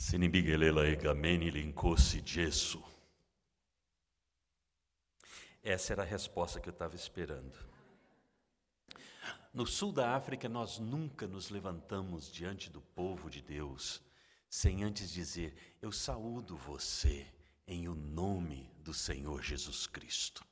Sinibighelela egameni lincosse gesso. Essa era a resposta que eu estava esperando. No sul da África, nós nunca nos levantamos diante do povo de Deus sem antes dizer: Eu saúdo você em o nome do Senhor Jesus Cristo.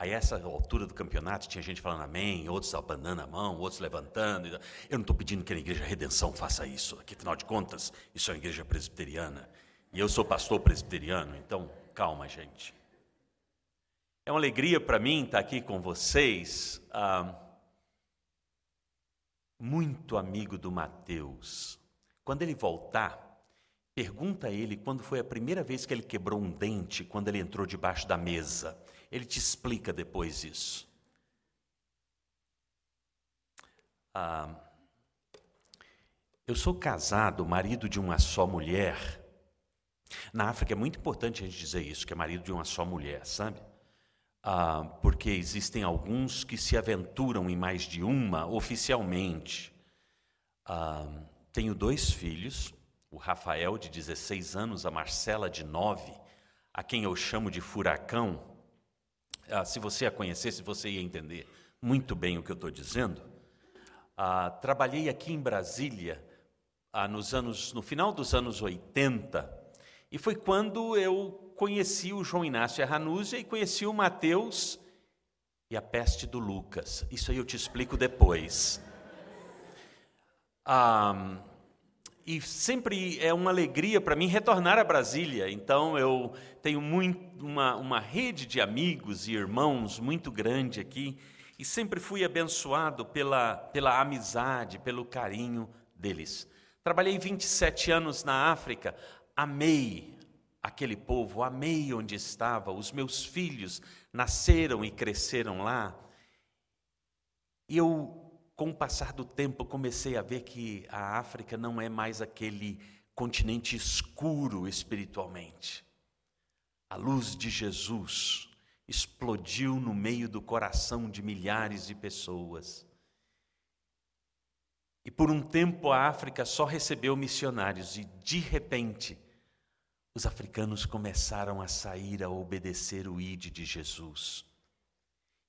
Aí, essa altura do campeonato, tinha gente falando amém, outros abanando a mão, outros levantando. Eu não estou pedindo que a Igreja Redenção faça isso, aqui, afinal de contas, isso é uma igreja presbiteriana. E eu sou pastor presbiteriano, então calma, gente. É uma alegria para mim estar aqui com vocês. Ah, muito amigo do Mateus. Quando ele voltar, pergunta a ele quando foi a primeira vez que ele quebrou um dente, quando ele entrou debaixo da mesa. Ele te explica depois isso. Ah, eu sou casado, marido de uma só mulher. Na África é muito importante a gente dizer isso, que é marido de uma só mulher, sabe? Ah, porque existem alguns que se aventuram em mais de uma oficialmente. Ah, tenho dois filhos, o Rafael, de 16 anos, a Marcela, de 9, a quem eu chamo de furacão. Ah, se você a conhecesse, você ia entender muito bem o que eu estou dizendo. Ah, trabalhei aqui em Brasília ah, nos anos, no final dos anos 80, e foi quando eu conheci o João Inácio Ranúzia e conheci o Mateus e a peste do Lucas. Isso aí eu te explico depois. Ah, e sempre é uma alegria para mim retornar a Brasília. Então eu tenho muito, uma, uma rede de amigos e irmãos muito grande aqui e sempre fui abençoado pela, pela amizade, pelo carinho deles. Trabalhei 27 anos na África, amei aquele povo, amei onde estava, os meus filhos nasceram e cresceram lá. E eu com o passar do tempo, comecei a ver que a África não é mais aquele continente escuro espiritualmente. A luz de Jesus explodiu no meio do coração de milhares de pessoas. E por um tempo a África só recebeu missionários, e de repente, os africanos começaram a sair a obedecer o ID de Jesus.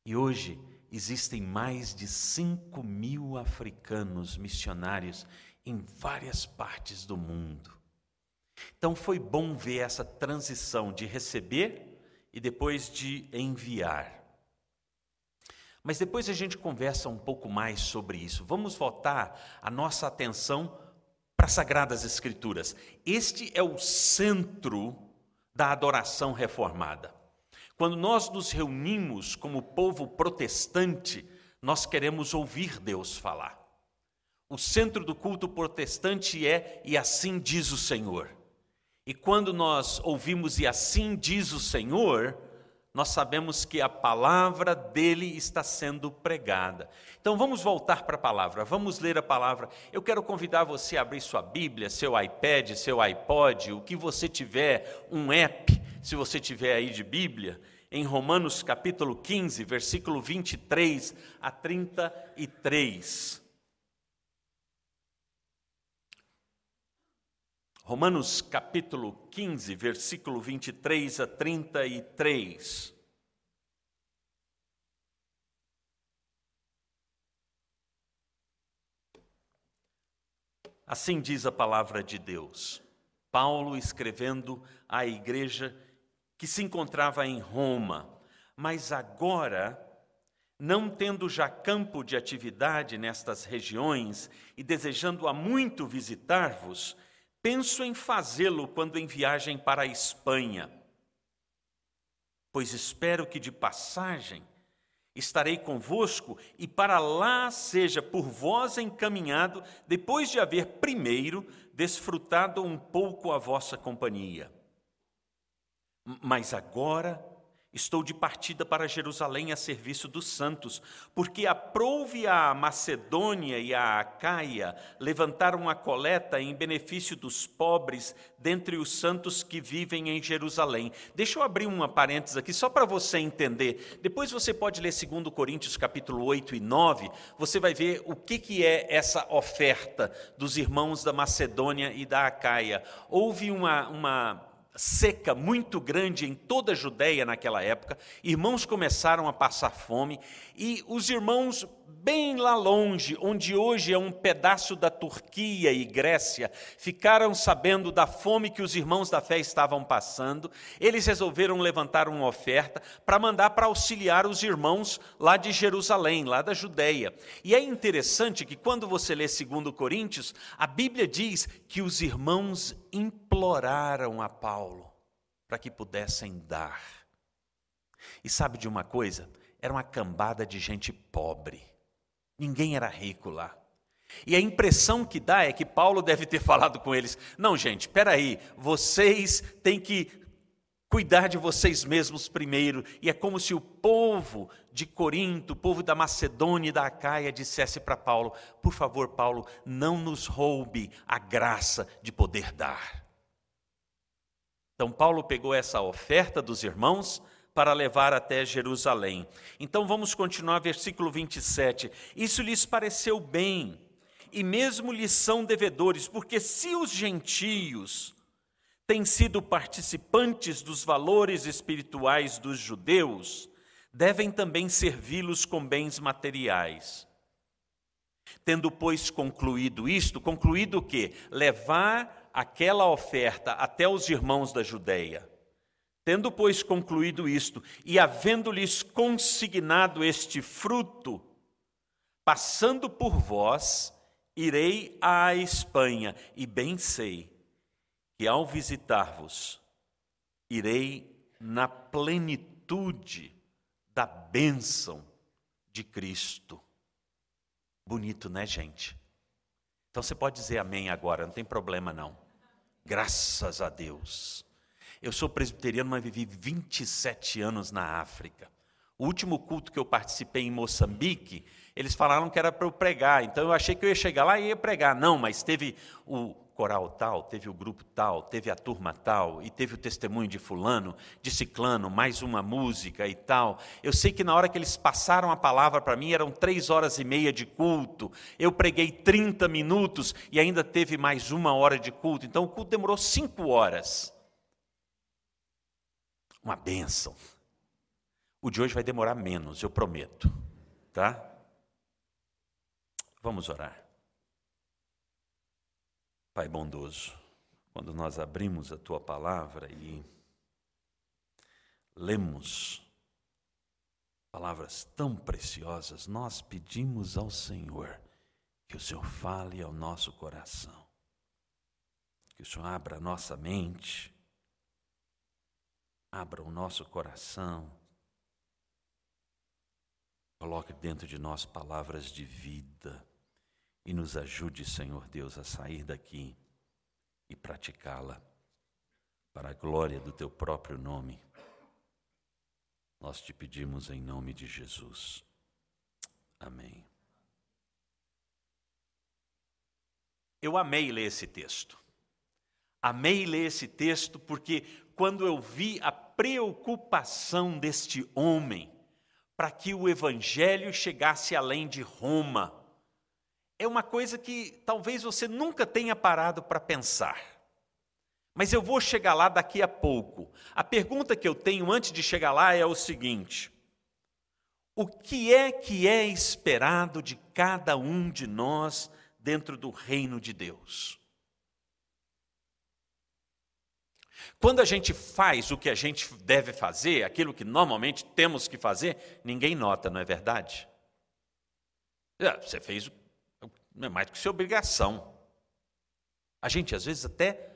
E hoje existem mais de 5 mil africanos missionários em várias partes do mundo. Então foi bom ver essa transição de receber e depois de enviar. Mas depois a gente conversa um pouco mais sobre isso. Vamos voltar a nossa atenção para as Sagradas Escrituras. Este é o centro da adoração reformada. Quando nós nos reunimos como povo protestante, nós queremos ouvir Deus falar. O centro do culto protestante é e assim diz o Senhor. E quando nós ouvimos e assim diz o Senhor, nós sabemos que a palavra dele está sendo pregada. Então vamos voltar para a palavra, vamos ler a palavra. Eu quero convidar você a abrir sua Bíblia, seu iPad, seu iPod, o que você tiver, um app, se você tiver aí de Bíblia, em Romanos capítulo 15, versículo 23 a 33. Romanos capítulo 15, versículo 23 a 33. Assim diz a palavra de Deus. Paulo escrevendo à igreja que se encontrava em Roma, mas agora, não tendo já campo de atividade nestas regiões e desejando há muito visitar-vos, penso em fazê-lo quando em viagem para a Espanha. Pois espero que de passagem estarei convosco e para lá seja por vós encaminhado, depois de haver primeiro desfrutado um pouco a vossa companhia. Mas agora Estou de partida para Jerusalém a serviço dos santos, porque aprouve a Macedônia e a Acaia levantar uma coleta em benefício dos pobres dentre os santos que vivem em Jerusalém. Deixa eu abrir uma parênteses aqui só para você entender. Depois você pode ler 2 Coríntios capítulo 8 e 9, você vai ver o que, que é essa oferta dos irmãos da Macedônia e da Acaia. Houve uma, uma seca muito grande em toda a Judéia naquela época, irmãos começaram a passar fome, e os irmãos bem lá longe, onde hoje é um pedaço da Turquia e Grécia, ficaram sabendo da fome que os irmãos da fé estavam passando, eles resolveram levantar uma oferta para mandar para auxiliar os irmãos lá de Jerusalém, lá da Judéia. E é interessante que quando você lê 2 Coríntios, a Bíblia diz que os irmãos imploraram a Paulo para que pudessem dar. E sabe de uma coisa? Era uma cambada de gente pobre Ninguém era rico lá. E a impressão que dá é que Paulo deve ter falado com eles: não, gente, espera aí, vocês têm que cuidar de vocês mesmos primeiro. E é como se o povo de Corinto, o povo da Macedônia e da Acaia dissesse para Paulo: por favor, Paulo, não nos roube a graça de poder dar. Então, Paulo pegou essa oferta dos irmãos, para levar até Jerusalém. Então vamos continuar, versículo 27. Isso lhes pareceu bem, e mesmo lhes são devedores, porque se os gentios têm sido participantes dos valores espirituais dos judeus, devem também servi-los com bens materiais. Tendo, pois, concluído isto, concluído o quê? Levar aquela oferta até os irmãos da Judéia. Tendo, pois, concluído isto, e havendo-lhes consignado este fruto, passando por vós, irei à Espanha, e bem sei que ao visitar-vos, irei na plenitude da bênção de Cristo. Bonito, né, gente? Então você pode dizer amém agora, não tem problema não. Graças a Deus. Eu sou presbiteriano, mas vivi 27 anos na África. O último culto que eu participei em Moçambique, eles falaram que era para eu pregar. Então eu achei que eu ia chegar lá e ia pregar. Não, mas teve o coral tal, teve o grupo tal, teve a turma tal, e teve o testemunho de fulano, de ciclano, mais uma música e tal. Eu sei que na hora que eles passaram a palavra para mim, eram três horas e meia de culto. Eu preguei 30 minutos e ainda teve mais uma hora de culto. Então o culto demorou cinco horas uma bênção. O de hoje vai demorar menos, eu prometo, tá? Vamos orar. Pai bondoso, quando nós abrimos a tua palavra e lemos palavras tão preciosas, nós pedimos ao Senhor que o Senhor fale ao nosso coração, que o Senhor abra a nossa mente, abra o nosso coração, coloque dentro de nós palavras de vida e nos ajude, Senhor Deus, a sair daqui e praticá-la para a glória do teu próprio nome. Nós te pedimos em nome de Jesus. Amém. Eu amei ler esse texto. Amei ler esse texto porque quando eu vi a preocupação deste homem para que o evangelho chegasse além de Roma. É uma coisa que talvez você nunca tenha parado para pensar. Mas eu vou chegar lá daqui a pouco. A pergunta que eu tenho antes de chegar lá é o seguinte: O que é que é esperado de cada um de nós dentro do reino de Deus? Quando a gente faz o que a gente deve fazer, aquilo que normalmente temos que fazer, ninguém nota, não é verdade? É, você fez não é mais do que sua obrigação. A gente às vezes até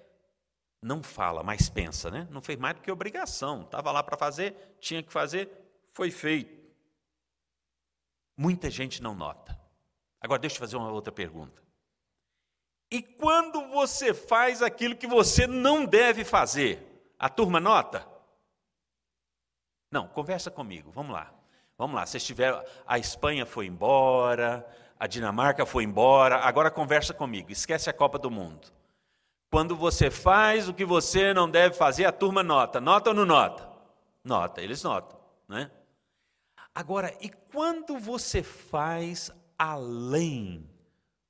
não fala, mas pensa, né? Não fez mais do que obrigação. Estava lá para fazer, tinha que fazer, foi feito. Muita gente não nota. Agora deixa eu fazer uma outra pergunta. E quando você faz aquilo que você não deve fazer, a turma nota? Não, conversa comigo, vamos lá. Vamos lá, vocês tiveram. A Espanha foi embora, a Dinamarca foi embora, agora conversa comigo, esquece a Copa do Mundo. Quando você faz o que você não deve fazer, a turma nota. Nota ou não nota? Nota, eles notam, né? Agora, e quando você faz além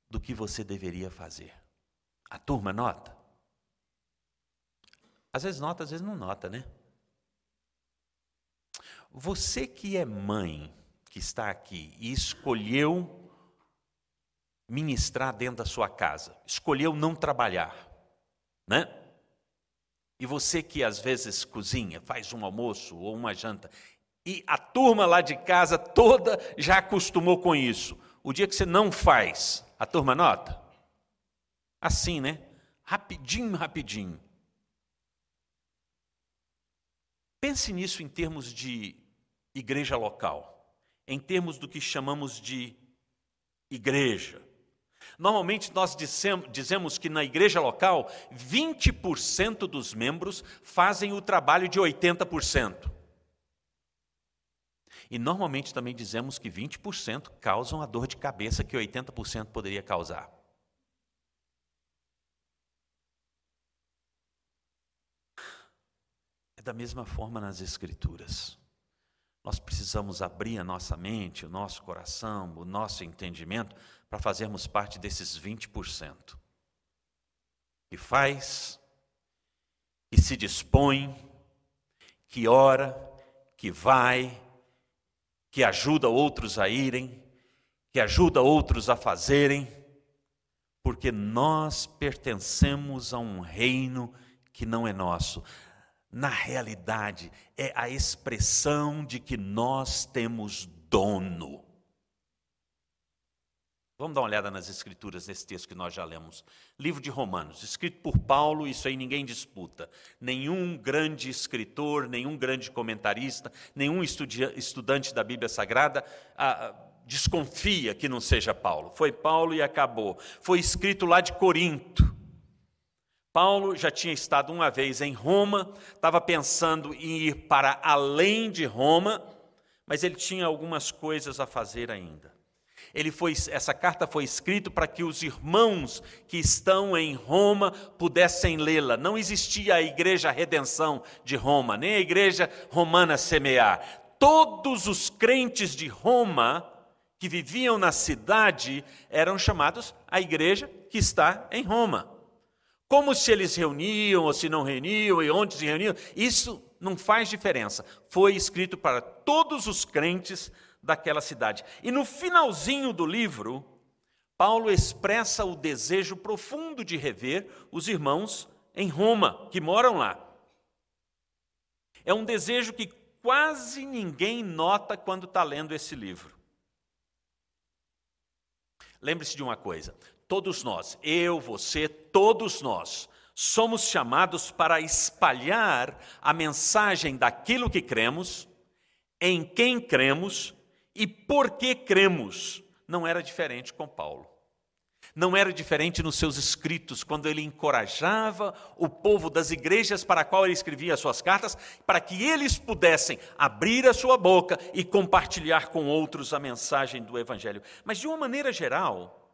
do que você deveria fazer? A turma nota? Às vezes nota, às vezes não nota, né? Você que é mãe, que está aqui e escolheu ministrar dentro da sua casa, escolheu não trabalhar, né? E você que às vezes cozinha, faz um almoço ou uma janta, e a turma lá de casa toda já acostumou com isso. O dia que você não faz, a turma nota? Assim, né? Rapidinho, rapidinho. Pense nisso em termos de igreja local, em termos do que chamamos de igreja. Normalmente nós dizemos que na igreja local, 20% dos membros fazem o trabalho de 80%. E normalmente também dizemos que 20% causam a dor de cabeça que 80% poderia causar. É da mesma forma nas Escrituras. Nós precisamos abrir a nossa mente, o nosso coração, o nosso entendimento para fazermos parte desses 20%. Que faz, que se dispõe, que ora, que vai, que ajuda outros a irem, que ajuda outros a fazerem, porque nós pertencemos a um reino que não é nosso na realidade, é a expressão de que nós temos dono. Vamos dar uma olhada nas escrituras nesse texto que nós já lemos. Livro de Romanos, escrito por Paulo, isso aí ninguém disputa. Nenhum grande escritor, nenhum grande comentarista, nenhum estudante da Bíblia Sagrada ah, desconfia que não seja Paulo. Foi Paulo e acabou. Foi escrito lá de Corinto. Paulo já tinha estado uma vez em Roma, estava pensando em ir para além de Roma, mas ele tinha algumas coisas a fazer ainda. Ele foi, essa carta foi escrita para que os irmãos que estão em Roma pudessem lê-la. Não existia a igreja Redenção de Roma, nem a igreja romana semear. Todos os crentes de Roma que viviam na cidade eram chamados a igreja que está em Roma. Como se eles reuniam ou se não reuniam e onde se reuniam, isso não faz diferença. Foi escrito para todos os crentes daquela cidade. E no finalzinho do livro, Paulo expressa o desejo profundo de rever os irmãos em Roma, que moram lá. É um desejo que quase ninguém nota quando está lendo esse livro. Lembre-se de uma coisa: todos nós, eu, você, todos nós, somos chamados para espalhar a mensagem daquilo que cremos, em quem cremos e por que cremos. Não era diferente com Paulo. Não era diferente nos seus escritos, quando ele encorajava o povo das igrejas para a qual ele escrevia as suas cartas, para que eles pudessem abrir a sua boca e compartilhar com outros a mensagem do Evangelho. Mas, de uma maneira geral,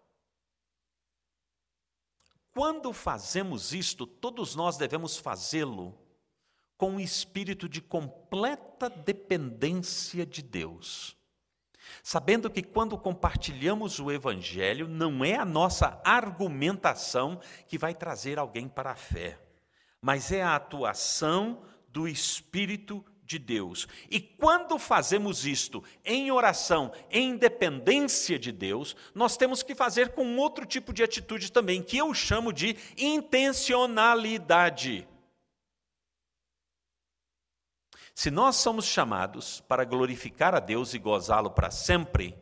quando fazemos isto, todos nós devemos fazê-lo com um espírito de completa dependência de Deus. Sabendo que quando compartilhamos o Evangelho, não é a nossa argumentação que vai trazer alguém para a fé, mas é a atuação do Espírito de Deus. E quando fazemos isto em oração, em dependência de Deus, nós temos que fazer com outro tipo de atitude também, que eu chamo de intencionalidade. Se nós somos chamados para glorificar a Deus e gozá-lo para sempre,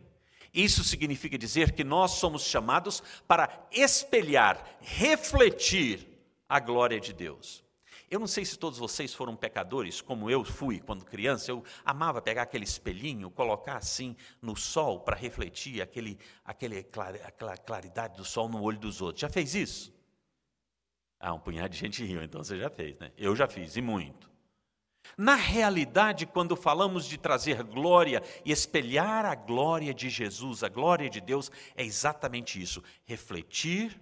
isso significa dizer que nós somos chamados para espelhar, refletir a glória de Deus. Eu não sei se todos vocês foram pecadores, como eu fui quando criança. Eu amava pegar aquele espelhinho, colocar assim no sol para refletir aquele, aquele, aquela claridade do sol no olho dos outros. Já fez isso? Ah, um punhado de gente riu, então você já fez, né? Eu já fiz, e muito. Na realidade, quando falamos de trazer glória e espelhar a glória de Jesus, a glória de Deus, é exatamente isso: refletir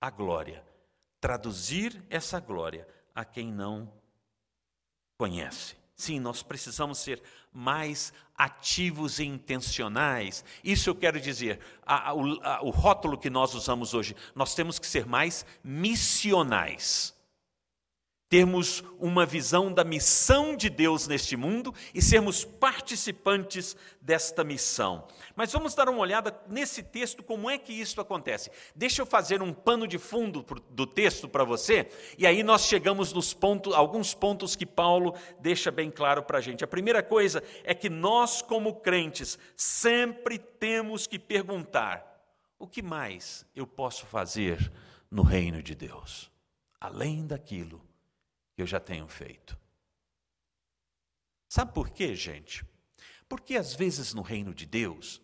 a glória, traduzir essa glória a quem não conhece. Sim, nós precisamos ser mais ativos e intencionais. Isso eu quero dizer, a, a, o, a, o rótulo que nós usamos hoje, nós temos que ser mais missionais termos uma visão da missão de Deus neste mundo e sermos participantes desta missão. Mas vamos dar uma olhada nesse texto, como é que isso acontece. Deixa eu fazer um pano de fundo do texto para você, e aí nós chegamos nos pontos, alguns pontos que Paulo deixa bem claro para a gente. A primeira coisa é que nós, como crentes, sempre temos que perguntar: o que mais eu posso fazer no reino de Deus, além daquilo eu já tenho feito. Sabe por quê, gente? Porque às vezes no reino de Deus,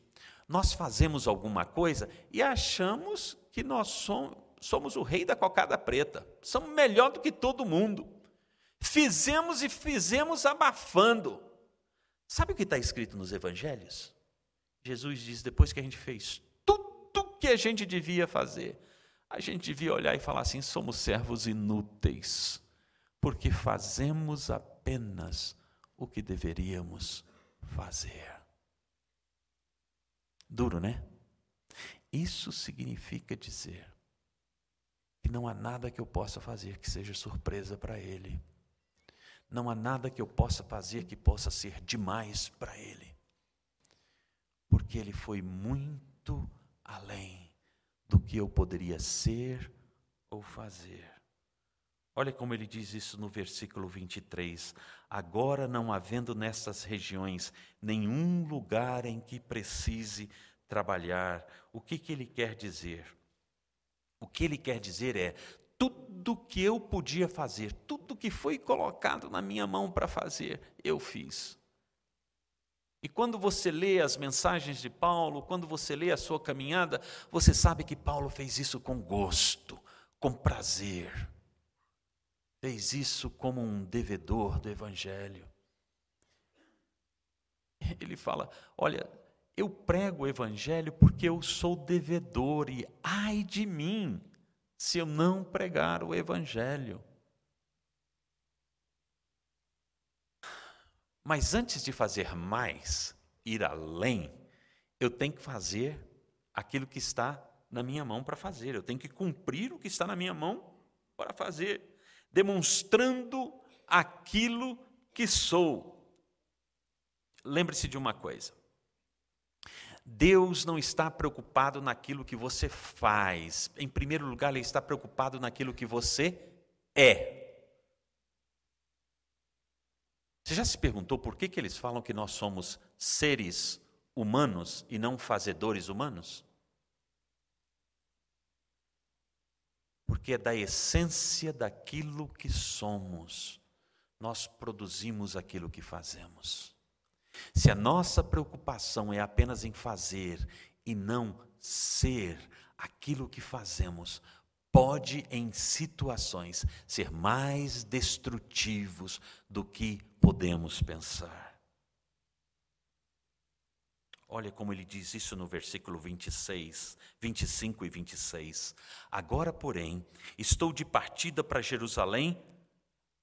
nós fazemos alguma coisa e achamos que nós somos, somos o rei da cocada preta, somos melhor do que todo mundo. Fizemos e fizemos abafando. Sabe o que está escrito nos evangelhos? Jesus diz: depois que a gente fez tudo que a gente devia fazer, a gente devia olhar e falar assim: somos servos inúteis porque fazemos apenas o que deveríamos fazer. Duro, né? Isso significa dizer que não há nada que eu possa fazer que seja surpresa para Ele. Não há nada que eu possa fazer que possa ser demais para Ele. Porque Ele foi muito além do que eu poderia ser ou fazer. Olha como ele diz isso no versículo 23. Agora, não havendo nessas regiões nenhum lugar em que precise trabalhar, o que, que ele quer dizer? O que ele quer dizer é: tudo que eu podia fazer, tudo que foi colocado na minha mão para fazer, eu fiz. E quando você lê as mensagens de Paulo, quando você lê a sua caminhada, você sabe que Paulo fez isso com gosto, com prazer fez isso como um devedor do Evangelho. Ele fala: Olha, eu prego o Evangelho porque eu sou devedor, e ai de mim se eu não pregar o Evangelho. Mas antes de fazer mais, ir além, eu tenho que fazer aquilo que está na minha mão para fazer, eu tenho que cumprir o que está na minha mão para fazer demonstrando aquilo que sou. Lembre-se de uma coisa: Deus não está preocupado naquilo que você faz, em primeiro lugar, Ele está preocupado naquilo que você é. Você já se perguntou por que, que eles falam que nós somos seres humanos e não fazedores humanos? Porque é da essência daquilo que somos, nós produzimos aquilo que fazemos. Se a nossa preocupação é apenas em fazer e não ser aquilo que fazemos, pode, em situações, ser mais destrutivos do que podemos pensar. Olha como ele diz isso no versículo 26, 25 e 26. Agora, porém, estou de partida para Jerusalém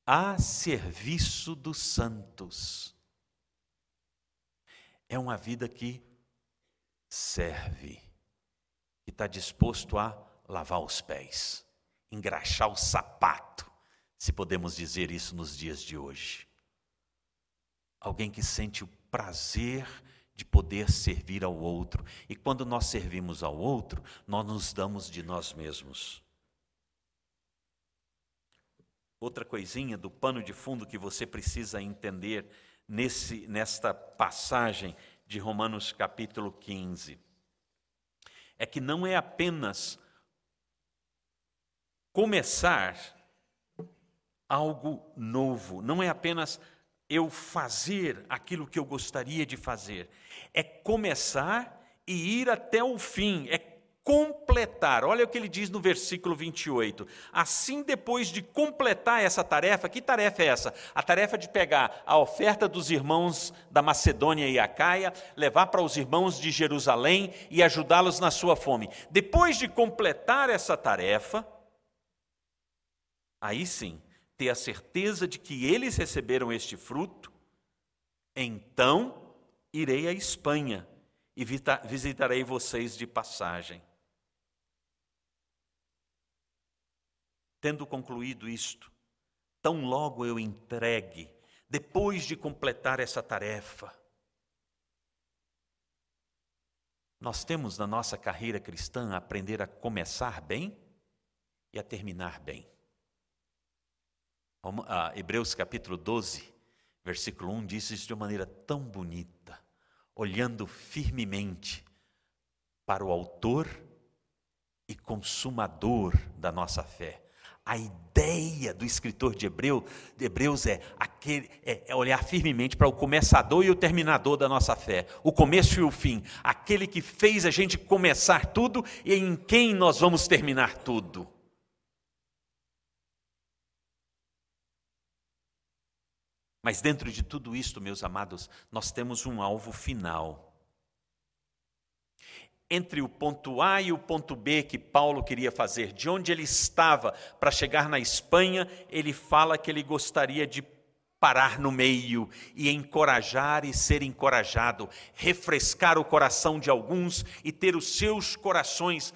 a serviço dos santos. É uma vida que serve, que está disposto a lavar os pés, engraxar o sapato, se podemos dizer isso nos dias de hoje. Alguém que sente o prazer de poder servir ao outro. E quando nós servimos ao outro, nós nos damos de nós mesmos. Outra coisinha do pano de fundo que você precisa entender nesse, nesta passagem de Romanos capítulo 15 é que não é apenas começar algo novo, não é apenas eu fazer aquilo que eu gostaria de fazer, é começar e ir até o fim, é completar. Olha o que ele diz no versículo 28. Assim, depois de completar essa tarefa, que tarefa é essa? A tarefa de pegar a oferta dos irmãos da Macedônia e Acaia, levar para os irmãos de Jerusalém e ajudá-los na sua fome. Depois de completar essa tarefa, aí sim, ter a certeza de que eles receberam este fruto, então irei à Espanha e visitarei vocês de passagem. Tendo concluído isto, tão logo eu entregue, depois de completar essa tarefa, nós temos na nossa carreira cristã a aprender a começar bem e a terminar bem. Ah, Hebreus capítulo 12, versículo 1 diz isso de uma maneira tão bonita, olhando firmemente para o Autor e Consumador da nossa fé a ideia do escritor de, Hebreu, de Hebreus é, aquele, é, é olhar firmemente para o começador e o terminador da nossa fé, o começo e o fim, aquele que fez a gente começar tudo e em quem nós vamos terminar tudo. Mas dentro de tudo isto, meus amados, nós temos um alvo final. Entre o ponto A e o ponto B que Paulo queria fazer, de onde ele estava para chegar na Espanha, ele fala que ele gostaria de parar no meio e encorajar e ser encorajado, refrescar o coração de alguns e ter os seus corações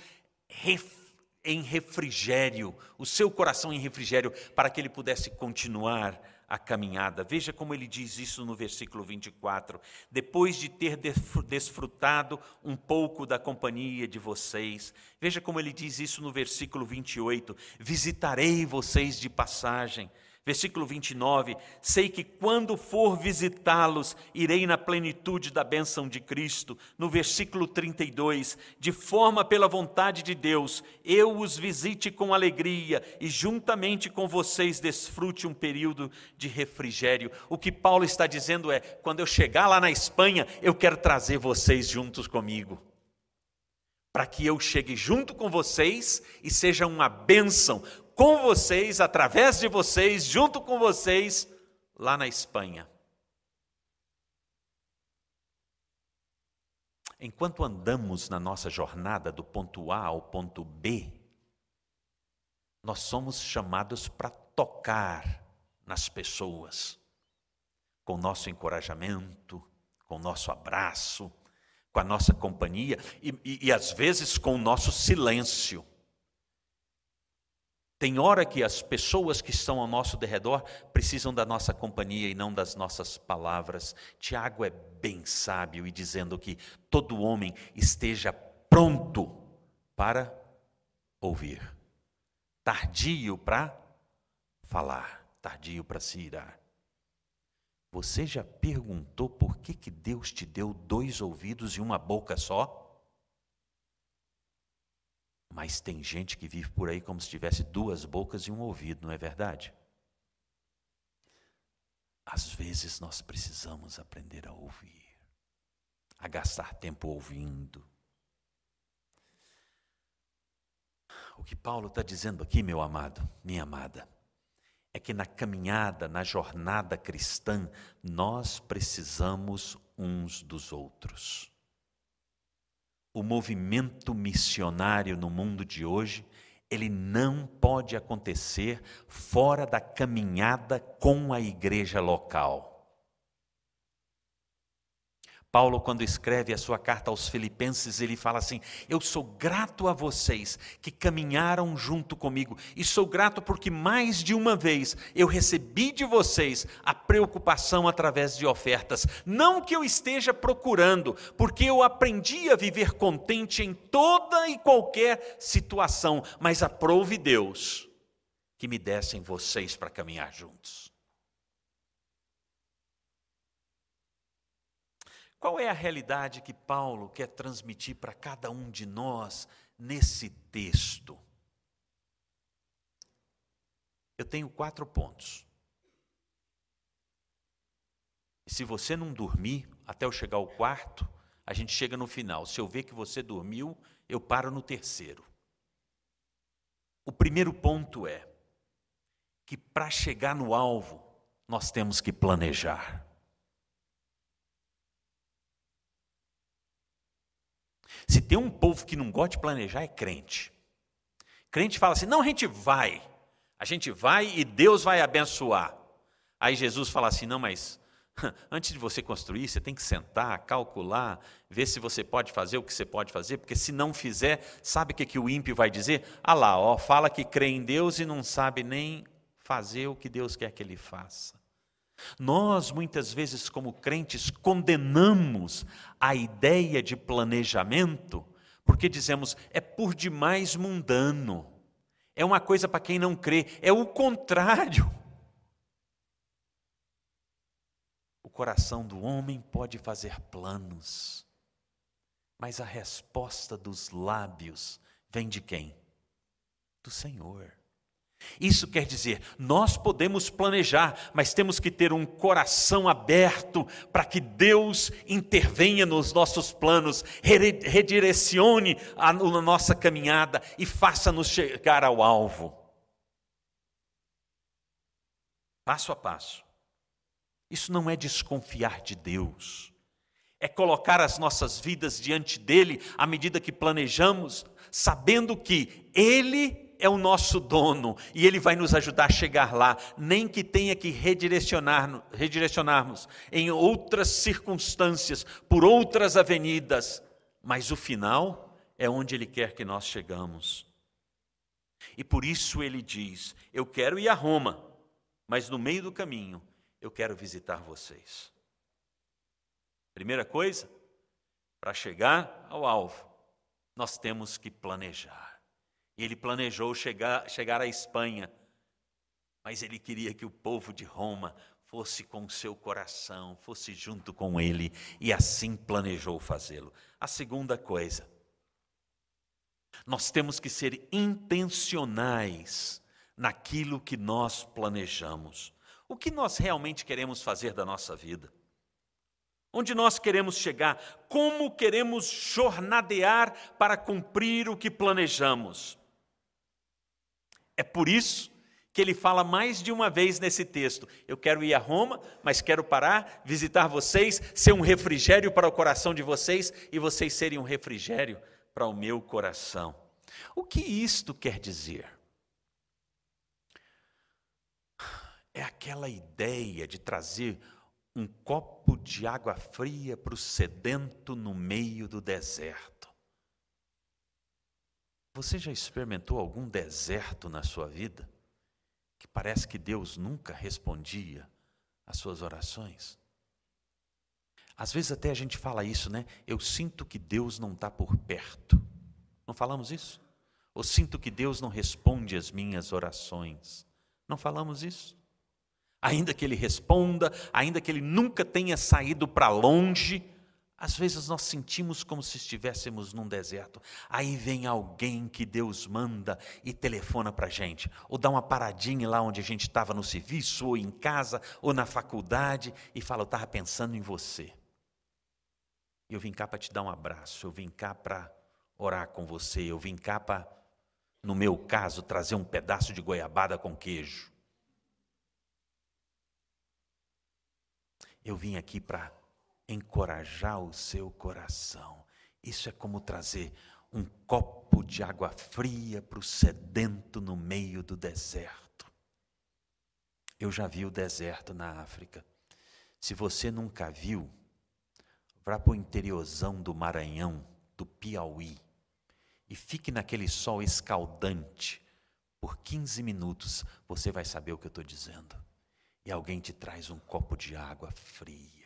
em refrigério, o seu coração em refrigério, para que ele pudesse continuar a caminhada. Veja como ele diz isso no versículo 24. Depois de ter desfrutado um pouco da companhia de vocês, veja como ele diz isso no versículo 28. Visitarei vocês de passagem Versículo 29: Sei que quando for visitá-los, irei na plenitude da bênção de Cristo. No versículo 32: De forma pela vontade de Deus, eu os visite com alegria e juntamente com vocês desfrute um período de refrigério. O que Paulo está dizendo é: quando eu chegar lá na Espanha, eu quero trazer vocês juntos comigo para que eu chegue junto com vocês e seja uma bênção, com vocês, através de vocês, junto com vocês, lá na Espanha. Enquanto andamos na nossa jornada do ponto A ao ponto B, nós somos chamados para tocar nas pessoas, com nosso encorajamento, com nosso abraço, com a nossa companhia e, e, e às vezes com o nosso silêncio. Tem hora que as pessoas que estão ao nosso derredor precisam da nossa companhia e não das nossas palavras. Tiago é bem sábio e dizendo que todo homem esteja pronto para ouvir, tardio para falar, tardio para se irar. Você já perguntou por que, que Deus te deu dois ouvidos e uma boca só? Mas tem gente que vive por aí como se tivesse duas bocas e um ouvido, não é verdade? Às vezes nós precisamos aprender a ouvir, a gastar tempo ouvindo. O que Paulo está dizendo aqui, meu amado, minha amada, é que na caminhada, na jornada cristã, nós precisamos uns dos outros o movimento missionário no mundo de hoje, ele não pode acontecer fora da caminhada com a igreja local. Paulo, quando escreve a sua carta aos Filipenses, ele fala assim: Eu sou grato a vocês que caminharam junto comigo, e sou grato porque mais de uma vez eu recebi de vocês a preocupação através de ofertas. Não que eu esteja procurando, porque eu aprendi a viver contente em toda e qualquer situação, mas aprove Deus que me dessem vocês para caminhar juntos. Qual é a realidade que Paulo quer transmitir para cada um de nós nesse texto? Eu tenho quatro pontos. E se você não dormir até eu chegar ao quarto, a gente chega no final. Se eu ver que você dormiu, eu paro no terceiro. O primeiro ponto é que para chegar no alvo, nós temos que planejar. Se tem um povo que não gosta de planejar, é crente. Crente fala assim: não, a gente vai, a gente vai e Deus vai abençoar. Aí Jesus fala assim: não, mas antes de você construir, você tem que sentar, calcular, ver se você pode fazer o que você pode fazer, porque se não fizer, sabe o que, que o ímpio vai dizer? Ah lá, ó, fala que crê em Deus e não sabe nem fazer o que Deus quer que ele faça. Nós, muitas vezes, como crentes, condenamos a ideia de planejamento, porque dizemos, é por demais mundano, é uma coisa para quem não crê, é o contrário. O coração do homem pode fazer planos, mas a resposta dos lábios vem de quem? Do Senhor. Isso quer dizer, nós podemos planejar, mas temos que ter um coração aberto para que Deus intervenha nos nossos planos, redirecione a, nossa caminhada e faça-nos chegar ao alvo. Passo a passo. Isso não é desconfiar de Deus, é colocar as nossas vidas diante dEle à medida que planejamos, sabendo que Ele é o nosso dono e ele vai nos ajudar a chegar lá, nem que tenha que redirecionar, redirecionarmos em outras circunstâncias, por outras avenidas, mas o final é onde ele quer que nós chegamos. E por isso ele diz: Eu quero ir a Roma, mas no meio do caminho eu quero visitar vocês. Primeira coisa, para chegar ao alvo, nós temos que planejar. Ele planejou chegar, chegar à Espanha, mas ele queria que o povo de Roma fosse com seu coração, fosse junto com ele, e assim planejou fazê-lo. A segunda coisa, nós temos que ser intencionais naquilo que nós planejamos. O que nós realmente queremos fazer da nossa vida? Onde nós queremos chegar? Como queremos jornadear para cumprir o que planejamos? É por isso que ele fala mais de uma vez nesse texto: Eu quero ir a Roma, mas quero parar, visitar vocês, ser um refrigério para o coração de vocês e vocês serem um refrigério para o meu coração. O que isto quer dizer? É aquela ideia de trazer um copo de água fria para o sedento no meio do deserto. Você já experimentou algum deserto na sua vida que parece que Deus nunca respondia às suas orações? Às vezes até a gente fala isso, né? Eu sinto que Deus não está por perto. Não falamos isso? Ou sinto que Deus não responde às minhas orações. Não falamos isso? Ainda que Ele responda, ainda que Ele nunca tenha saído para longe, às vezes nós sentimos como se estivéssemos num deserto. Aí vem alguém que Deus manda e telefona para a gente, ou dá uma paradinha lá onde a gente estava no serviço, ou em casa, ou na faculdade, e fala: Eu estava pensando em você. Eu vim cá para te dar um abraço, eu vim cá para orar com você, eu vim cá para, no meu caso, trazer um pedaço de goiabada com queijo. Eu vim aqui para encorajar o seu coração. Isso é como trazer um copo de água fria para o sedento no meio do deserto. Eu já vi o deserto na África. Se você nunca viu, vá para o interiorzão do Maranhão, do Piauí, e fique naquele sol escaldante por 15 minutos, você vai saber o que eu estou dizendo. E alguém te traz um copo de água fria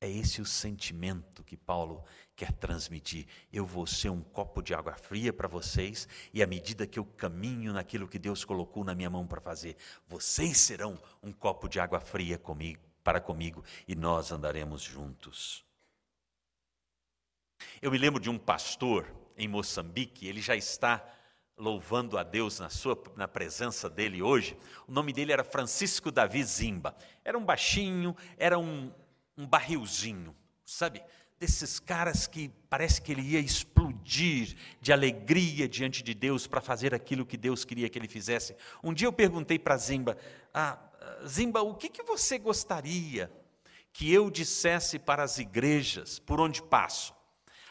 é esse o sentimento que Paulo quer transmitir. Eu vou ser um copo de água fria para vocês, e à medida que eu caminho naquilo que Deus colocou na minha mão para fazer, vocês serão um copo de água fria comigo, para comigo, e nós andaremos juntos. Eu me lembro de um pastor em Moçambique, ele já está louvando a Deus na sua na presença dele hoje. O nome dele era Francisco Davi Zimba. Era um baixinho, era um um barrilzinho, sabe? desses caras que parece que ele ia explodir de alegria diante de Deus para fazer aquilo que Deus queria que ele fizesse. Um dia eu perguntei para Zimba, ah, Zimba, o que, que você gostaria que eu dissesse para as igrejas por onde passo?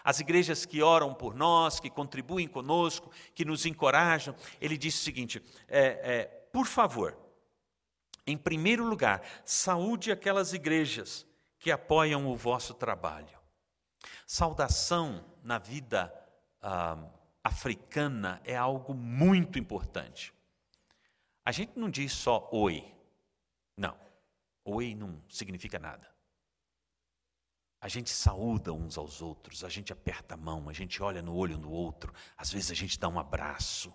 As igrejas que oram por nós, que contribuem conosco, que nos encorajam. Ele disse o seguinte: é, é, por favor, em primeiro lugar, saúde aquelas igrejas que apoiam o vosso trabalho. Saudação na vida ah, africana é algo muito importante. A gente não diz só oi. Não. Oi não significa nada. A gente saúda uns aos outros, a gente aperta a mão, a gente olha no olho do outro, às vezes a gente dá um abraço.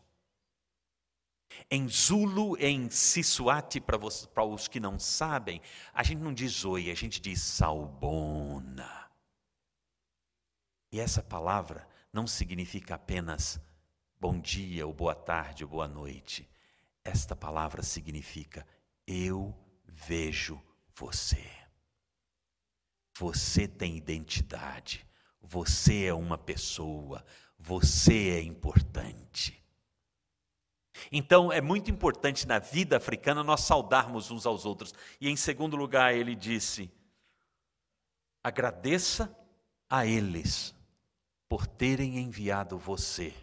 Em Zulu, em Sisuati, para os que não sabem, a gente não diz oi, a gente diz salbona. E essa palavra não significa apenas bom dia, ou boa tarde, ou boa noite. Esta palavra significa eu vejo você. Você tem identidade. Você é uma pessoa. Você é importante. Então, é muito importante na vida africana nós saudarmos uns aos outros. E em segundo lugar, ele disse: agradeça a eles por terem enviado você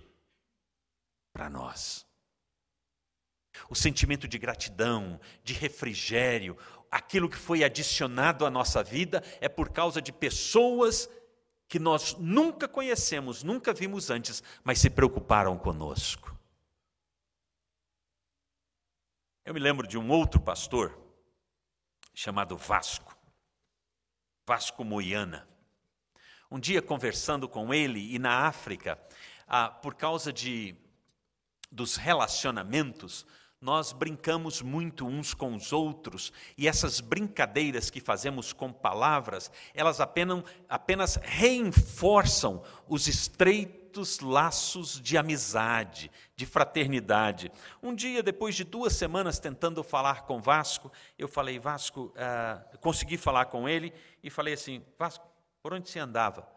para nós. O sentimento de gratidão, de refrigério, aquilo que foi adicionado à nossa vida é por causa de pessoas que nós nunca conhecemos, nunca vimos antes, mas se preocuparam conosco. Eu me lembro de um outro pastor chamado Vasco, Vasco Moiana. Um dia, conversando com ele, e na África, ah, por causa de, dos relacionamentos, nós brincamos muito uns com os outros, e essas brincadeiras que fazemos com palavras, elas apenas, apenas reforçam os estreitos laços de amizade, de fraternidade. Um dia, depois de duas semanas tentando falar com Vasco, eu falei, Vasco, ah, consegui falar com ele, e falei assim, Vasco, por onde você andava?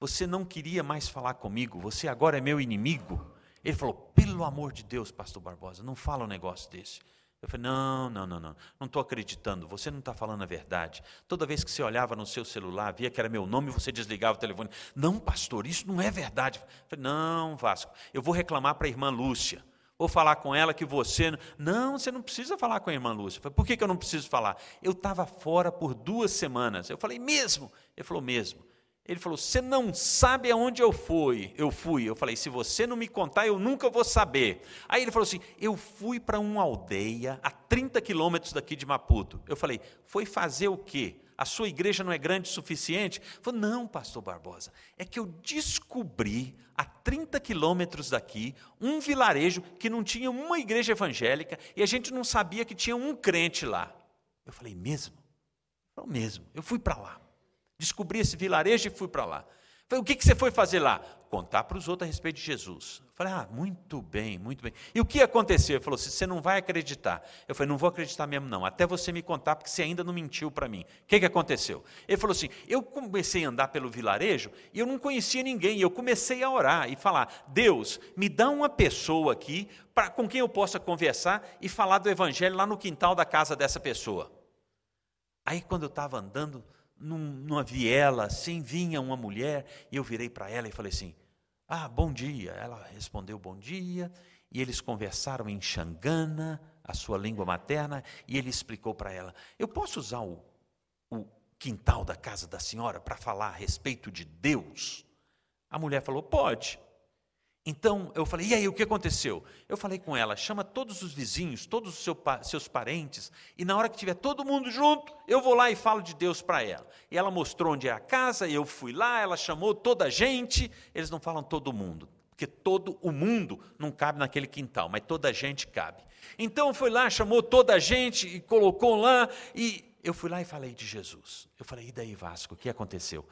Você não queria mais falar comigo, você agora é meu inimigo. Ele falou: pelo amor de Deus, pastor Barbosa, não fala um negócio desse. Eu falei: não, não, não, não, não estou acreditando, você não está falando a verdade. Toda vez que você olhava no seu celular, via que era meu nome, você desligava o telefone. Não, pastor, isso não é verdade. Eu falei: não, Vasco, eu vou reclamar para a irmã Lúcia. Vou falar com ela que você. Não, você não precisa falar com a irmã Lúcia. Eu falei, por que, que eu não preciso falar? Eu estava fora por duas semanas. Eu falei, mesmo? Ele falou, mesmo. Ele falou, você não sabe aonde eu fui. Eu fui. Eu falei, se você não me contar, eu nunca vou saber. Aí ele falou assim: eu fui para uma aldeia a 30 quilômetros daqui de Maputo. Eu falei, foi fazer o quê? A sua igreja não é grande o suficiente? Ele falou, não, pastor Barbosa, é que eu descobri a 30 quilômetros daqui um vilarejo que não tinha uma igreja evangélica e a gente não sabia que tinha um crente lá. Eu falei, mesmo? Falei, mesmo. Eu fui para lá. Descobri esse vilarejo e fui para lá. Falei, o que, que você foi fazer lá? Contar para os outros a respeito de Jesus. falei, ah, muito bem, muito bem. E o que aconteceu? Ele falou assim, você não vai acreditar. Eu falei, não vou acreditar mesmo não, até você me contar, porque você ainda não mentiu para mim. O que, que aconteceu? Ele falou assim, eu comecei a andar pelo vilarejo e eu não conhecia ninguém. Eu comecei a orar e falar, Deus, me dá uma pessoa aqui pra, com quem eu possa conversar e falar do evangelho lá no quintal da casa dessa pessoa. Aí quando eu estava andando, num, numa viela assim, vinha uma mulher, e eu virei para ela e falei assim: Ah, bom dia. Ela respondeu bom dia, e eles conversaram em Xangana, a sua língua materna, e ele explicou para ela: Eu posso usar o, o quintal da casa da senhora para falar a respeito de Deus? A mulher falou: Pode. Então eu falei, e aí, o que aconteceu? Eu falei com ela, chama todos os vizinhos, todos os seu, seus parentes, e na hora que tiver todo mundo junto, eu vou lá e falo de Deus para ela. E ela mostrou onde é a casa, eu fui lá, ela chamou toda a gente, eles não falam todo mundo, porque todo o mundo não cabe naquele quintal, mas toda a gente cabe. Então foi lá, chamou toda a gente e colocou lá, e eu fui lá e falei de Jesus. Eu falei, e daí Vasco, o que aconteceu?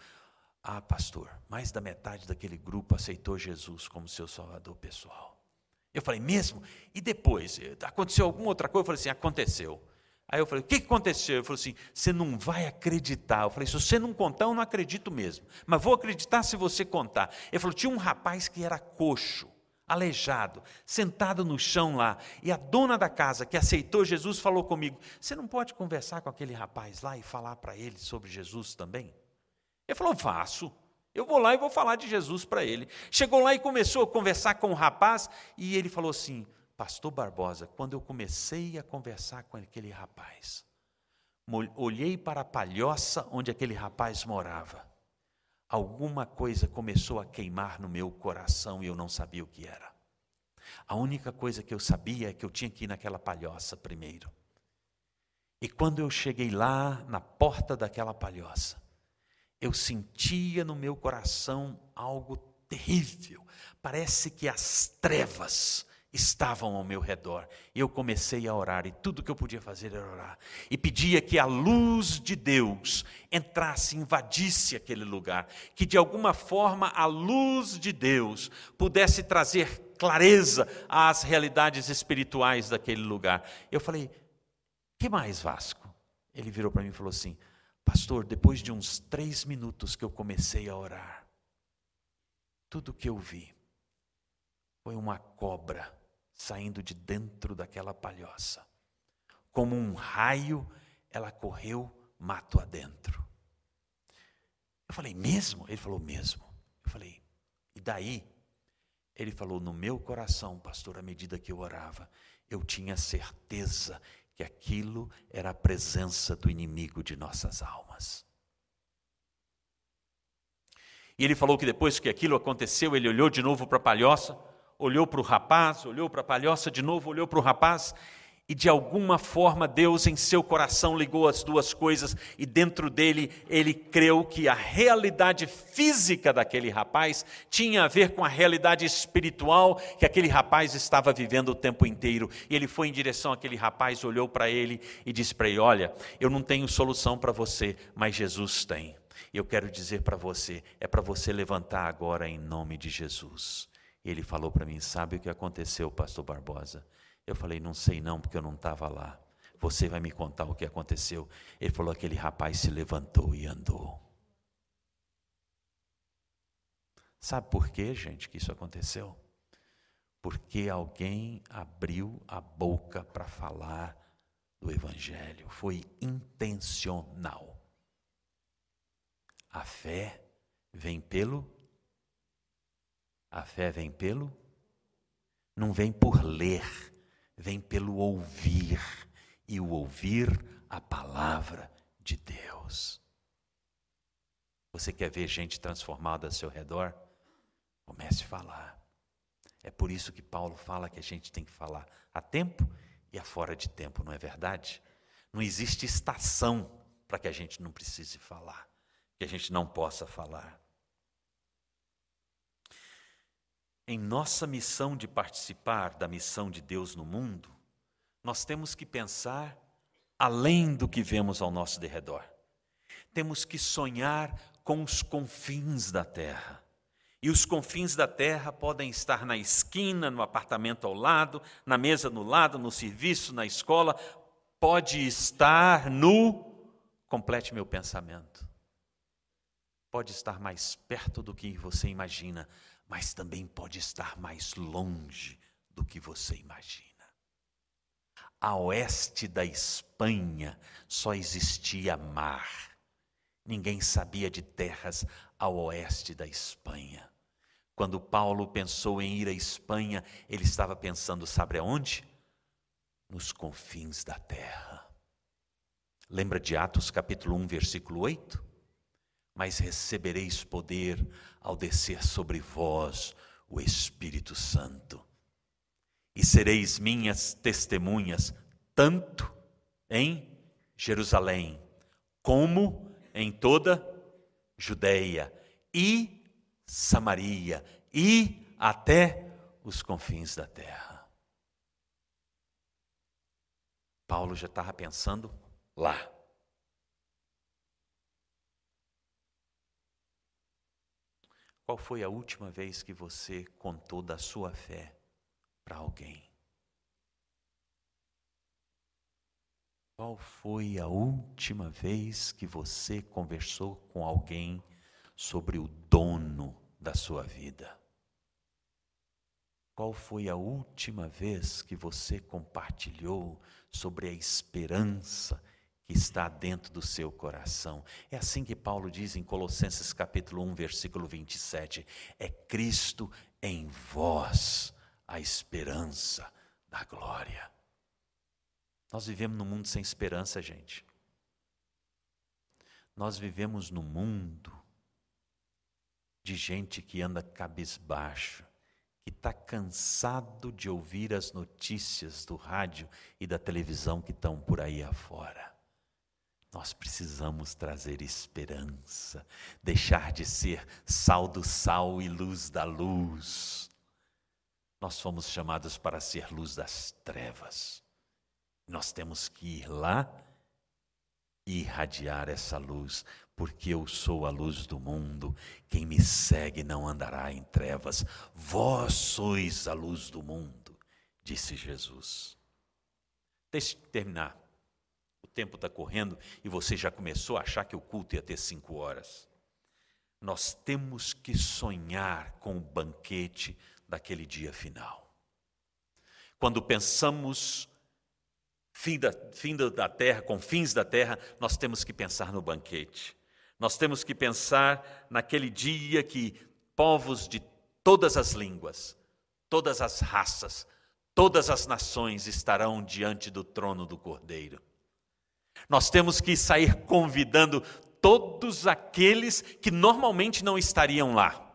Ah, pastor, mais da metade daquele grupo aceitou Jesus como seu salvador pessoal. Eu falei, mesmo? E depois? Aconteceu alguma outra coisa? Eu falei assim: aconteceu. Aí eu falei: O que aconteceu? Ele falou assim: Você não vai acreditar. Eu falei: Se você não contar, eu não acredito mesmo. Mas vou acreditar se você contar. Ele falou: Tinha um rapaz que era coxo, aleijado, sentado no chão lá. E a dona da casa que aceitou Jesus falou comigo: Você não pode conversar com aquele rapaz lá e falar para ele sobre Jesus também? Ele falou: Faço. Eu vou lá e vou falar de Jesus para ele. Chegou lá e começou a conversar com o rapaz, e ele falou assim: Pastor Barbosa, quando eu comecei a conversar com aquele rapaz, olhei para a palhoça onde aquele rapaz morava. Alguma coisa começou a queimar no meu coração e eu não sabia o que era. A única coisa que eu sabia é que eu tinha que ir naquela palhoça primeiro. E quando eu cheguei lá, na porta daquela palhoça, eu sentia no meu coração algo terrível. Parece que as trevas estavam ao meu redor. Eu comecei a orar, e tudo que eu podia fazer era orar. E pedia que a luz de Deus entrasse, invadisse aquele lugar. Que de alguma forma a luz de Deus pudesse trazer clareza às realidades espirituais daquele lugar. Eu falei: que mais, Vasco? Ele virou para mim e falou assim: Pastor, depois de uns três minutos que eu comecei a orar, tudo que eu vi foi uma cobra saindo de dentro daquela palhoça. Como um raio, ela correu mato adentro. Eu falei, mesmo? Ele falou, mesmo. Eu falei, e daí? Ele falou, no meu coração, pastor, à medida que eu orava, eu tinha certeza que aquilo era a presença do inimigo de nossas almas. E ele falou que depois que aquilo aconteceu, ele olhou de novo para a palhoça olhou para o rapaz, olhou para a palhoça de novo, olhou para o rapaz, e de alguma forma Deus em seu coração ligou as duas coisas, e dentro dele ele creu que a realidade física daquele rapaz tinha a ver com a realidade espiritual que aquele rapaz estava vivendo o tempo inteiro. E ele foi em direção àquele rapaz, olhou para ele e disse para ele: Olha, eu não tenho solução para você, mas Jesus tem. E eu quero dizer para você: é para você levantar agora em nome de Jesus. E ele falou para mim: Sabe o que aconteceu, pastor Barbosa? Eu falei: Não sei não, porque eu não estava lá. Você vai me contar o que aconteceu. Ele falou: Aquele rapaz se levantou e andou. Sabe por quê, gente, que isso aconteceu? Porque alguém abriu a boca para falar do Evangelho. Foi intencional. A fé vem pelo a fé vem pelo? Não vem por ler, vem pelo ouvir. E o ouvir a palavra de Deus. Você quer ver gente transformada ao seu redor? Comece a falar. É por isso que Paulo fala que a gente tem que falar a tempo e a fora de tempo, não é verdade? Não existe estação para que a gente não precise falar, que a gente não possa falar. Em nossa missão de participar da missão de Deus no mundo, nós temos que pensar além do que vemos ao nosso derredor. Temos que sonhar com os confins da terra. E os confins da terra podem estar na esquina, no apartamento ao lado, na mesa no lado, no serviço, na escola, pode estar no. Complete meu pensamento. Pode estar mais perto do que você imagina, mas também pode estar mais longe do que você imagina. A oeste da Espanha só existia mar. Ninguém sabia de terras ao oeste da Espanha. Quando Paulo pensou em ir à Espanha, ele estava pensando, sabe aonde? Nos confins da terra. Lembra de Atos capítulo 1, versículo 8? Mas recebereis poder ao descer sobre vós o Espírito Santo. E sereis minhas testemunhas, tanto em Jerusalém, como em toda Judeia e Samaria e até os confins da terra. Paulo já estava pensando lá. Qual foi a última vez que você contou da sua fé para alguém? Qual foi a última vez que você conversou com alguém sobre o dono da sua vida? Qual foi a última vez que você compartilhou sobre a esperança que está dentro do seu coração? É assim que Paulo diz em Colossenses capítulo 1, versículo 27, é Cristo em vós a esperança da glória. Nós vivemos num mundo sem esperança, gente. Nós vivemos num mundo de gente que anda cabisbaixo, que está cansado de ouvir as notícias do rádio e da televisão que estão por aí afora. Nós precisamos trazer esperança, deixar de ser sal do sal e luz da luz. Nós fomos chamados para ser luz das trevas. Nós temos que ir lá e irradiar essa luz, porque eu sou a luz do mundo. Quem me segue não andará em trevas. Vós sois a luz do mundo, disse Jesus. Deixe terminar. O tempo está correndo e você já começou a achar que o culto ia ter cinco horas. Nós temos que sonhar com o banquete daquele dia final. Quando pensamos fim da, fim da terra, com fins da terra, nós temos que pensar no banquete. Nós temos que pensar naquele dia que povos de todas as línguas, todas as raças, todas as nações estarão diante do trono do Cordeiro. Nós temos que sair convidando todos aqueles que normalmente não estariam lá.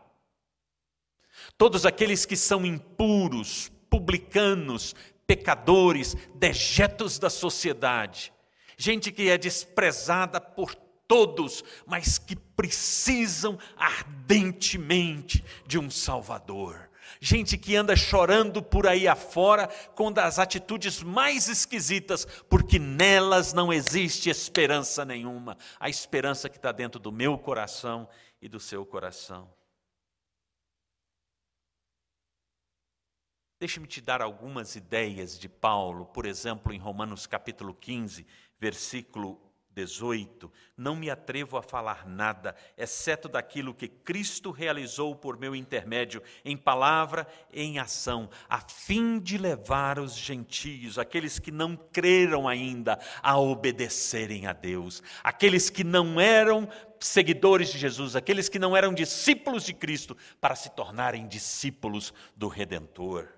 Todos aqueles que são impuros, publicanos, pecadores, dejetos da sociedade, gente que é desprezada por todos, mas que precisam ardentemente de um Salvador. Gente que anda chorando por aí afora com das atitudes mais esquisitas, porque nelas não existe esperança nenhuma. A esperança que está dentro do meu coração e do seu coração. Deixe-me te dar algumas ideias de Paulo, por exemplo, em Romanos capítulo 15, versículo 18: Não me atrevo a falar nada, exceto daquilo que Cristo realizou por meu intermédio, em palavra em ação, a fim de levar os gentios, aqueles que não creram ainda, a obedecerem a Deus, aqueles que não eram seguidores de Jesus, aqueles que não eram discípulos de Cristo, para se tornarem discípulos do Redentor.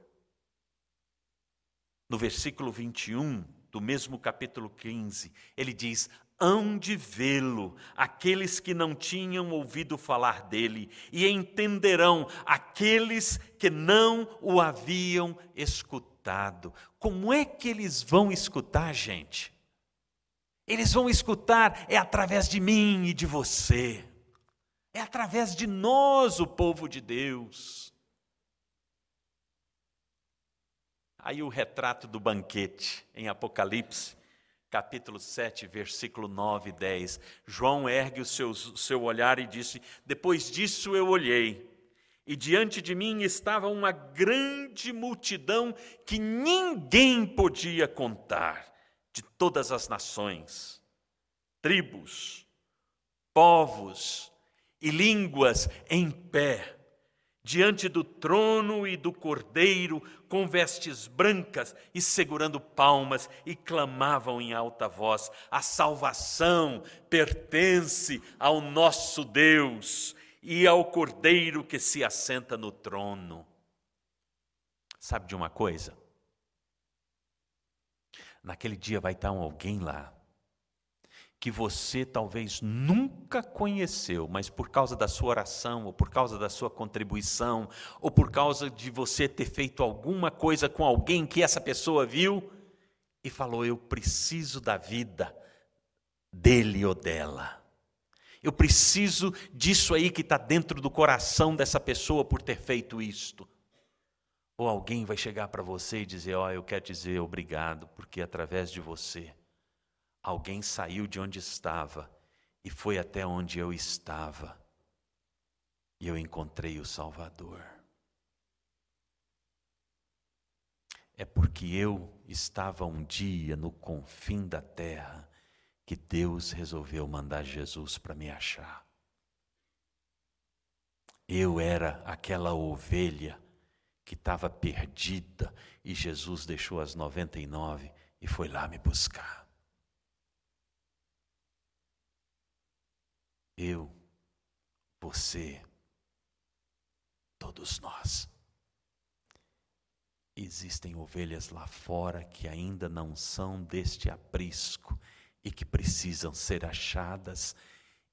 No versículo 21 do mesmo capítulo 15, ele diz: Hão de vê-lo aqueles que não tinham ouvido falar dele, e entenderão aqueles que não o haviam escutado. Como é que eles vão escutar, gente? Eles vão escutar é através de mim e de você, é através de nós, o povo de Deus. Aí o retrato do banquete em Apocalipse, capítulo 7, versículo 9 e 10. João ergue o seu, seu olhar e disse: Depois disso eu olhei, e diante de mim estava uma grande multidão que ninguém podia contar, de todas as nações, tribos, povos e línguas em pé diante do trono e do cordeiro, com vestes brancas e segurando palmas, e clamavam em alta voz: A salvação pertence ao nosso Deus e ao cordeiro que se assenta no trono. Sabe de uma coisa? Naquele dia vai estar alguém lá que você talvez nunca conheceu, mas por causa da sua oração, ou por causa da sua contribuição, ou por causa de você ter feito alguma coisa com alguém que essa pessoa viu e falou: Eu preciso da vida dele ou dela. Eu preciso disso aí que está dentro do coração dessa pessoa por ter feito isto. Ou alguém vai chegar para você e dizer: Ó, oh, eu quero dizer obrigado, porque através de você Alguém saiu de onde estava e foi até onde eu estava, e eu encontrei o Salvador. é porque eu estava um dia no confim da terra que Deus resolveu mandar Jesus para me achar. Eu era aquela ovelha que estava perdida e Jesus deixou as 99 e foi lá me buscar. Eu, você, todos nós. Existem ovelhas lá fora que ainda não são deste aprisco e que precisam ser achadas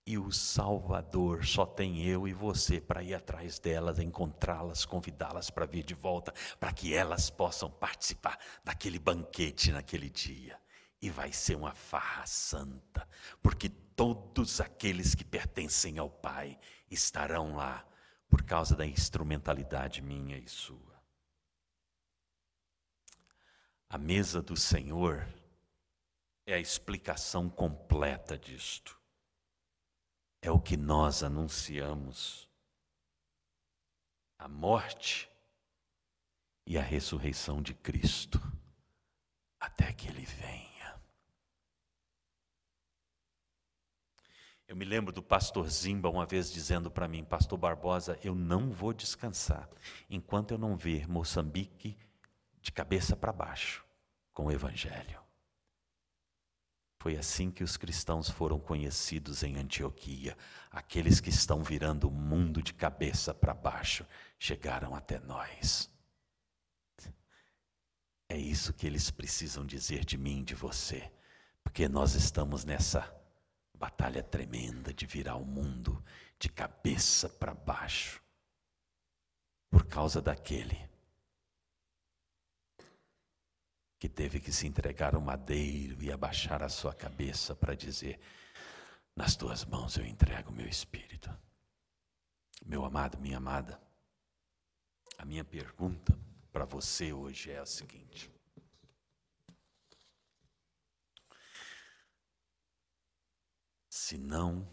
e o Salvador só tem eu e você para ir atrás delas, encontrá-las, convidá-las para vir de volta, para que elas possam participar daquele banquete naquele dia. E vai ser uma farra santa, porque todos aqueles que pertencem ao Pai estarão lá por causa da instrumentalidade minha e sua. A mesa do Senhor é a explicação completa disto é o que nós anunciamos. A morte e a ressurreição de Cristo, até que Ele venha. Eu me lembro do pastor Zimba uma vez dizendo para mim, Pastor Barbosa, eu não vou descansar enquanto eu não ver Moçambique de cabeça para baixo com o Evangelho. Foi assim que os cristãos foram conhecidos em Antioquia. Aqueles que estão virando o mundo de cabeça para baixo chegaram até nós. É isso que eles precisam dizer de mim, de você, porque nós estamos nessa batalha tremenda de virar o mundo de cabeça para baixo, por causa daquele que teve que se entregar ao madeiro e abaixar a sua cabeça para dizer: Nas tuas mãos eu entrego o meu espírito. Meu amado, minha amada, a minha pergunta para você hoje é a seguinte: Se não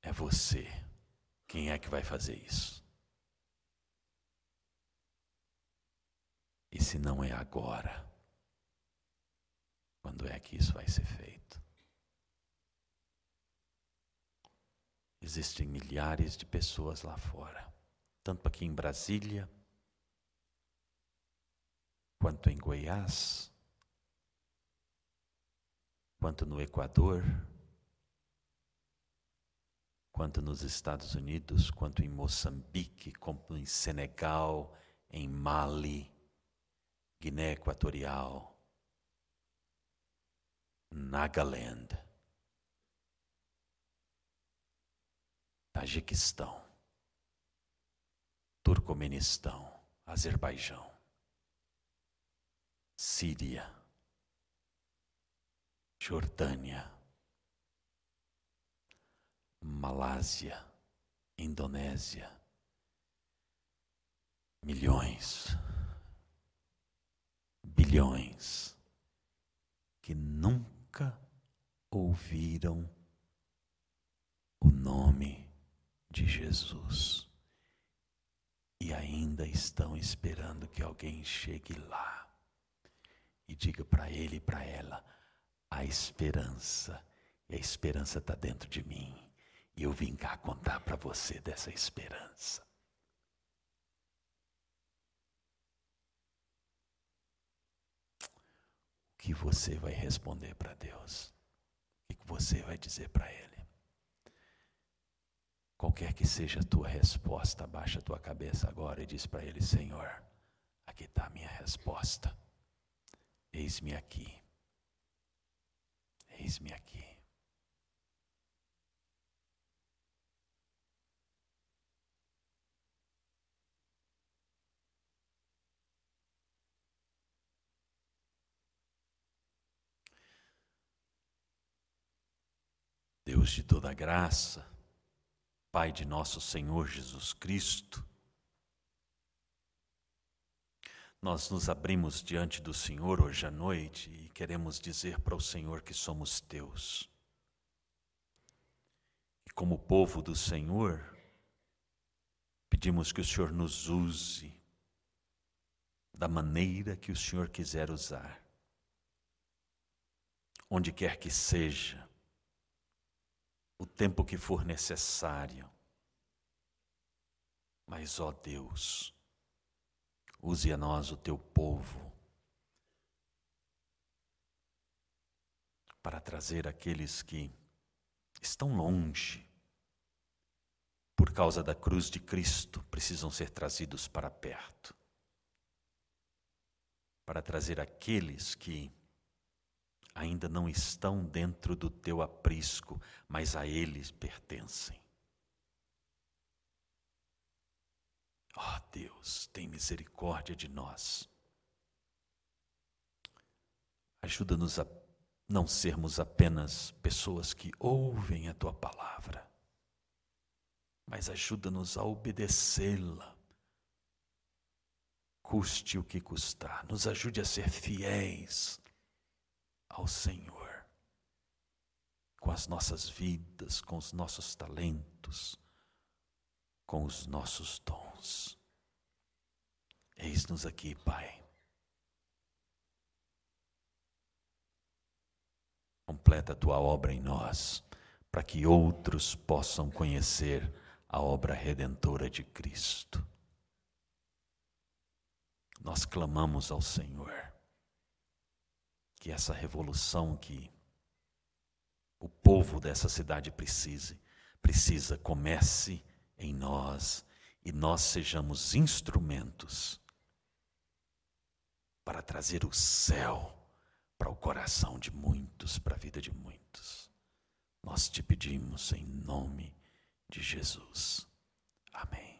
é você, quem é que vai fazer isso? E se não é agora, quando é que isso vai ser feito? Existem milhares de pessoas lá fora, tanto aqui em Brasília, quanto em Goiás, quanto no Equador, quanto nos Estados Unidos, quanto em Moçambique, quanto em Senegal, em Mali, Guiné Equatorial, Nagaland, Tajiquistão, Turcomenistão, Azerbaijão, Síria, Jordânia, Malásia, Indonésia, milhões bilhões que nunca ouviram o nome de Jesus e ainda estão esperando que alguém chegue lá e diga para ele e para ela: a esperança, e a esperança está dentro de mim, e eu vim cá contar para você dessa esperança. que você vai responder para Deus? O que você vai dizer para Ele? Qualquer que seja a tua resposta, abaixa a tua cabeça agora e diz para Ele: Senhor, aqui está a minha resposta. Eis-me aqui. Eis-me aqui. Deus de toda graça, Pai de nosso Senhor Jesus Cristo, nós nos abrimos diante do Senhor hoje à noite e queremos dizer para o Senhor que somos teus. E como povo do Senhor, pedimos que o Senhor nos use da maneira que o Senhor quiser usar. Onde quer que seja, o tempo que for necessário. Mas, ó Deus, use a nós, o teu povo, para trazer aqueles que estão longe, por causa da cruz de Cristo, precisam ser trazidos para perto. Para trazer aqueles que ainda não estão dentro do teu aprisco, mas a eles pertencem. Ó oh, Deus, tem misericórdia de nós. Ajuda-nos a não sermos apenas pessoas que ouvem a tua palavra, mas ajuda-nos a obedecê-la, custe o que custar. Nos ajude a ser fiéis ao Senhor, com as nossas vidas, com os nossos talentos, com os nossos dons. Eis-nos aqui, Pai. Completa a tua obra em nós, para que outros possam conhecer a obra redentora de Cristo. Nós clamamos ao Senhor que essa revolução que o povo dessa cidade precise, precisa comece em nós e nós sejamos instrumentos para trazer o céu para o coração de muitos, para a vida de muitos. Nós te pedimos em nome de Jesus. Amém.